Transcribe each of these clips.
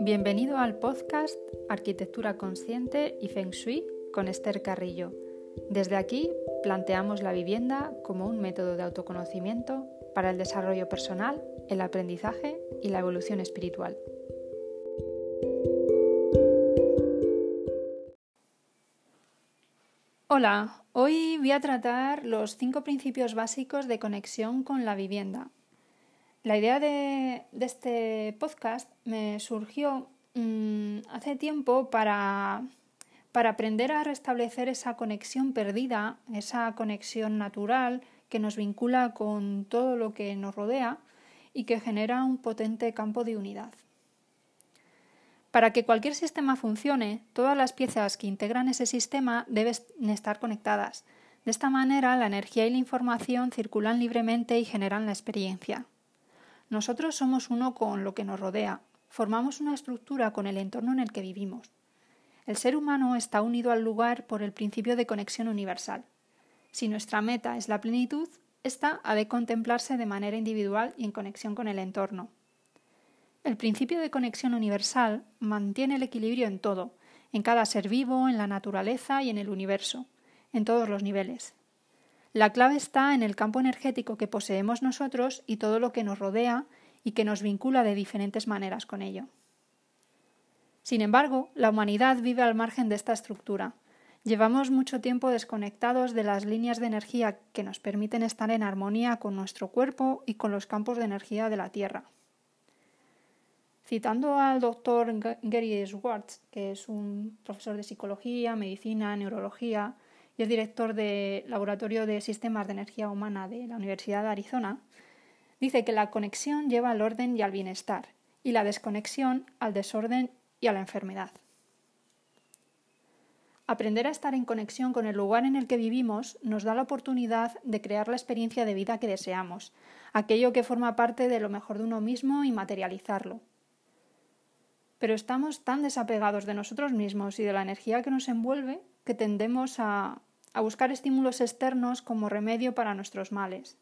Bienvenido al podcast Arquitectura Consciente y Feng Shui con Esther Carrillo. Desde aquí planteamos la vivienda como un método de autoconocimiento para el desarrollo personal, el aprendizaje y la evolución espiritual. Hola, hoy voy a tratar los cinco principios básicos de conexión con la vivienda la idea de, este podcast me surgió mm, hace tiempo para, para aprender a restablecer esa conexión perdida, esa conexión natural que nos vincula con todo lo que nos rodea y que genera un potente campo de unidad. Para que cualquier sistema funcione, todas las piezas que integran ese sistema deben estar conectadas. De esta manera, la energía y la información circulan libremente y generan la experiencia. Nosotros somos uno con lo que nos rodea, formamos una estructura con el entorno en el que vivimos. El ser humano está unido al lugar por el principio de conexión universal. Si nuestra meta es la plenitud, esta ha de contemplarse de manera individual y en conexión con el entorno. El principio de conexión universal mantiene el equilibrio en todo, en cada ser vivo, en la naturaleza y en el universo, en todos los niveles. La clave está en el campo energético que poseemos nosotros y todo lo que nos rodea y que nos vincula de diferentes maneras con ello. Sin embargo, la humanidad vive al margen de esta estructura. Llevamos mucho tiempo desconectados de las líneas de energía que nos permiten estar en armonía con nuestro cuerpo y con los campos de energía de la Tierra. Citando al doctor Gary Schwartz, que es un profesor de psicología, medicina, neurología, y es director del Laboratorio de Sistemas de Energía Humana de la Universidad de Arizona, dice que la conexión lleva al orden y al bienestar, y la desconexión al desorden y a la enfermedad. Aprender a estar en conexión con el lugar en el que vivimos nos da la oportunidad de crear la experiencia de vida que deseamos, aquello que forma parte de lo mejor de uno mismo y materializarlo. Pero estamos tan desapegados de nosotros mismos y de la energía que nos envuelve que tendemos a a buscar estímulos externos como remedio para nuestros males.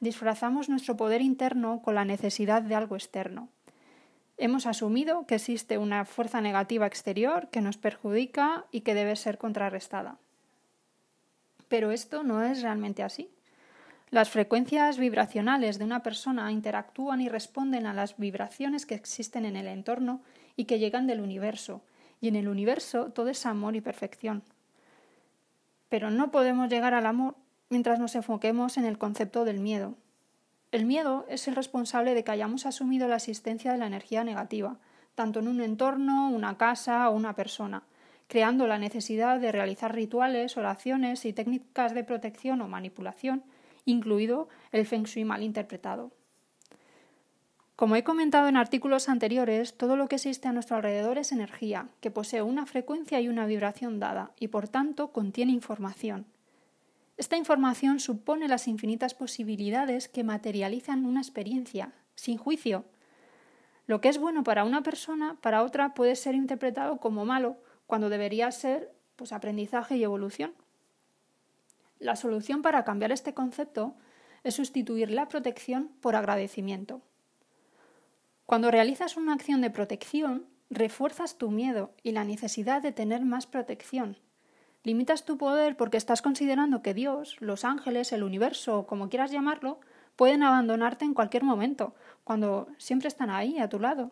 Disfrazamos nuestro poder interno con la necesidad de algo externo. Hemos asumido que existe una fuerza negativa exterior que nos perjudica y que debe ser contrarrestada. Pero esto no es realmente así. Las frecuencias vibracionales de una persona interactúan y responden a las vibraciones que existen en el entorno y que llegan del universo, y en el universo todo es amor y perfección pero no podemos llegar al amor mientras nos enfoquemos en el concepto del miedo. El miedo es el responsable de que hayamos asumido la existencia de la energía negativa, tanto en un entorno, una casa o una persona, creando la necesidad de realizar rituales, oraciones y técnicas de protección o manipulación, incluido el feng shui mal interpretado. Como he comentado en artículos anteriores, todo lo que existe a nuestro alrededor es energía, que posee una frecuencia y una vibración dada, y por tanto contiene información. Esta información supone las infinitas posibilidades que materializan una experiencia, sin juicio. Lo que es bueno para una persona, para otra puede ser interpretado como malo, cuando debería ser pues, aprendizaje y evolución. La solución para cambiar este concepto es sustituir la protección por agradecimiento. Cuando realizas una acción de protección, refuerzas tu miedo y la necesidad de tener más protección. Limitas tu poder porque estás considerando que Dios, los ángeles, el universo, como quieras llamarlo, pueden abandonarte en cualquier momento, cuando siempre están ahí, a tu lado.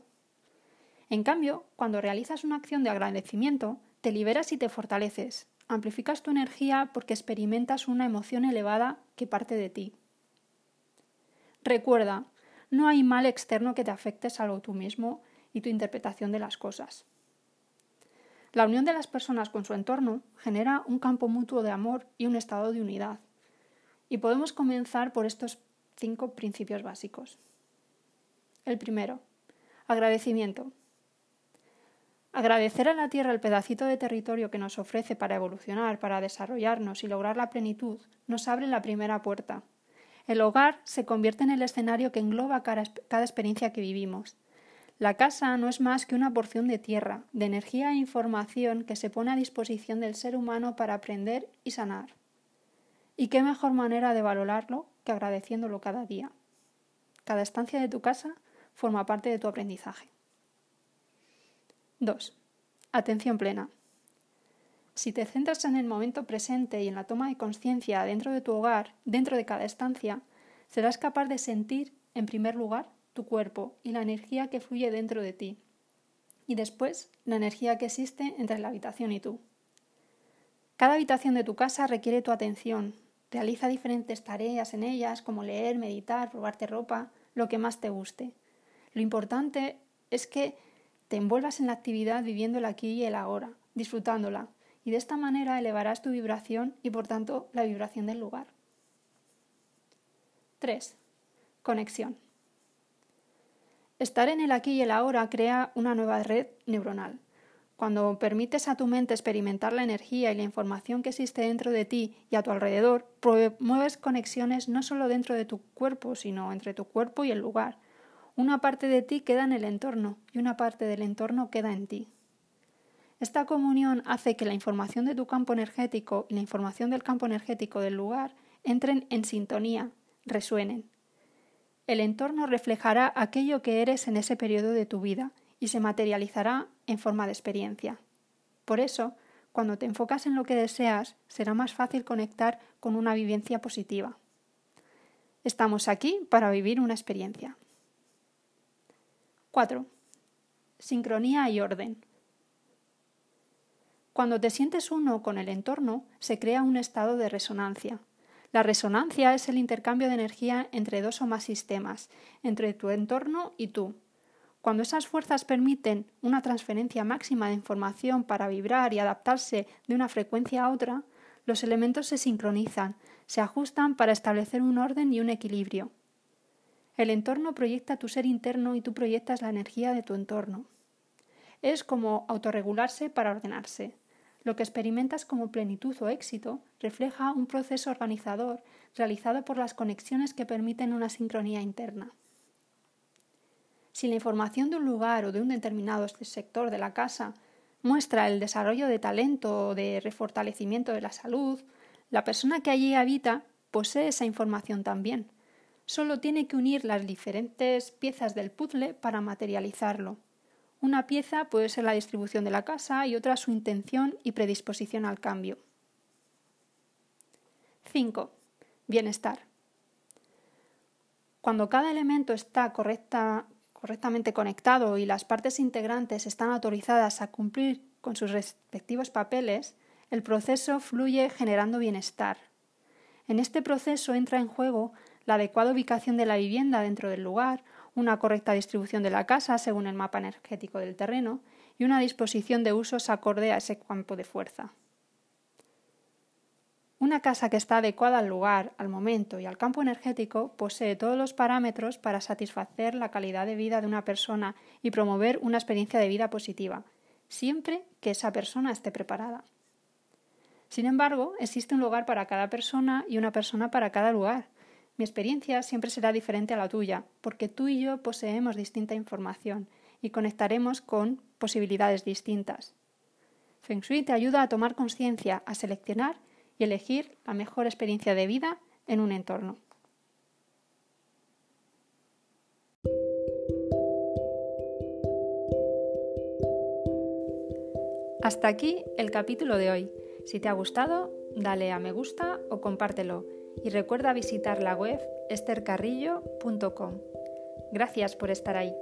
En cambio, cuando realizas una acción de agradecimiento, te liberas y te fortaleces, amplificas tu energía porque experimentas una emoción elevada que parte de ti. Recuerda, no hay mal externo que te afecte salvo tú mismo y tu interpretación de las cosas. La unión de las personas con su entorno genera un campo mutuo de amor y un estado de unidad. Y podemos comenzar por estos cinco principios básicos. El primero, agradecimiento. Agradecer a la Tierra el pedacito de territorio que nos ofrece para evolucionar, para desarrollarnos y lograr la plenitud, nos abre la primera puerta, el hogar se convierte en el escenario que engloba cada, experiencia que vivimos. La casa no es más que una porción de tierra, de energía e información que se pone a disposición del ser humano para aprender y sanar. ¿Y qué mejor manera de valorarlo que agradeciéndolo cada día? Cada estancia de tu casa forma parte de tu aprendizaje. 2. Atención plena. Si te centras en el momento presente y en la toma de conciencia dentro de tu hogar, dentro de cada estancia, serás capaz de sentir, en primer lugar, tu cuerpo y la energía que fluye dentro de ti, y después la energía que existe entre la habitación y tú. Cada habitación de tu casa requiere tu atención. Realiza diferentes tareas en ellas, como leer, meditar, probarte ropa, lo que más te guste. Lo importante es que te envuelvas en la actividad viviendo el aquí y el ahora, disfrutándola, y de esta manera elevarás tu vibración y por tanto la vibración del lugar. 3. Conexión. Estar en el aquí y el ahora crea una nueva red neuronal. Cuando permites a tu mente experimentar la energía y la información que existe dentro de ti y a tu alrededor, promueves conexiones no solo dentro de tu cuerpo, sino entre tu cuerpo y el lugar. Una parte de ti queda en el entorno y una parte del entorno queda en ti. Esta comunión hace que la información de tu campo energético y la información del campo energético del lugar entren en sintonía, resuenen. El entorno reflejará aquello que eres en ese periodo de tu vida y se materializará en forma de experiencia. Por eso, cuando te enfocas en lo que deseas, será más fácil conectar con una vivencia positiva. Estamos aquí para vivir una experiencia. 4. Sincronía y orden. Cuando te sientes uno con el entorno, se crea un estado de resonancia. La resonancia es el intercambio de energía entre dos o más sistemas, entre tu entorno y tú. Cuando esas fuerzas permiten una transferencia máxima de información para vibrar y adaptarse de una frecuencia a otra, los elementos se sincronizan, se ajustan para establecer un orden y un equilibrio. El entorno proyecta tu ser interno y tú proyectas la energía de tu entorno. Es como autorregularse para ordenarse. Lo que experimentas como plenitud o éxito refleja un proceso organizador realizado por las conexiones que permiten una sincronía interna. Si la información de un lugar o de un determinado sector de la casa muestra el desarrollo de talento o de refortalecimiento de la salud, la persona que allí habita posee esa información también. Solo tiene que unir las diferentes piezas del puzzle para materializarlo. Una pieza puede ser la distribución de la casa y otra su intención y predisposición al cambio. 5. Bienestar. Cuando cada elemento está correctamente conectado y las partes integrantes están autorizadas a cumplir con sus respectivos papeles, el proceso fluye generando bienestar. En este proceso entra en juego la adecuada ubicación de la vivienda dentro del lugar, una correcta distribución de la casa según el mapa energético del terreno y una disposición de usos acorde a ese campo de fuerza. Una casa que está adecuada al lugar, al momento y al campo energético posee todos los parámetros para satisfacer la calidad de vida de una persona y promover una experiencia de vida positiva, siempre que esa persona esté preparada. Sin embargo, existe un lugar para cada persona y una persona para cada lugar, mi experiencia siempre será diferente a la tuya, porque tú y yo poseemos distinta información y conectaremos con posibilidades distintas. Feng Shui te ayuda a tomar conciencia, a seleccionar y elegir la mejor experiencia de vida en un entorno. Hasta aquí el capítulo de hoy. Si te ha gustado, dale a me gusta o compártelo y recuerda visitar la web estercarrillo.com. Gracias por estar ahí.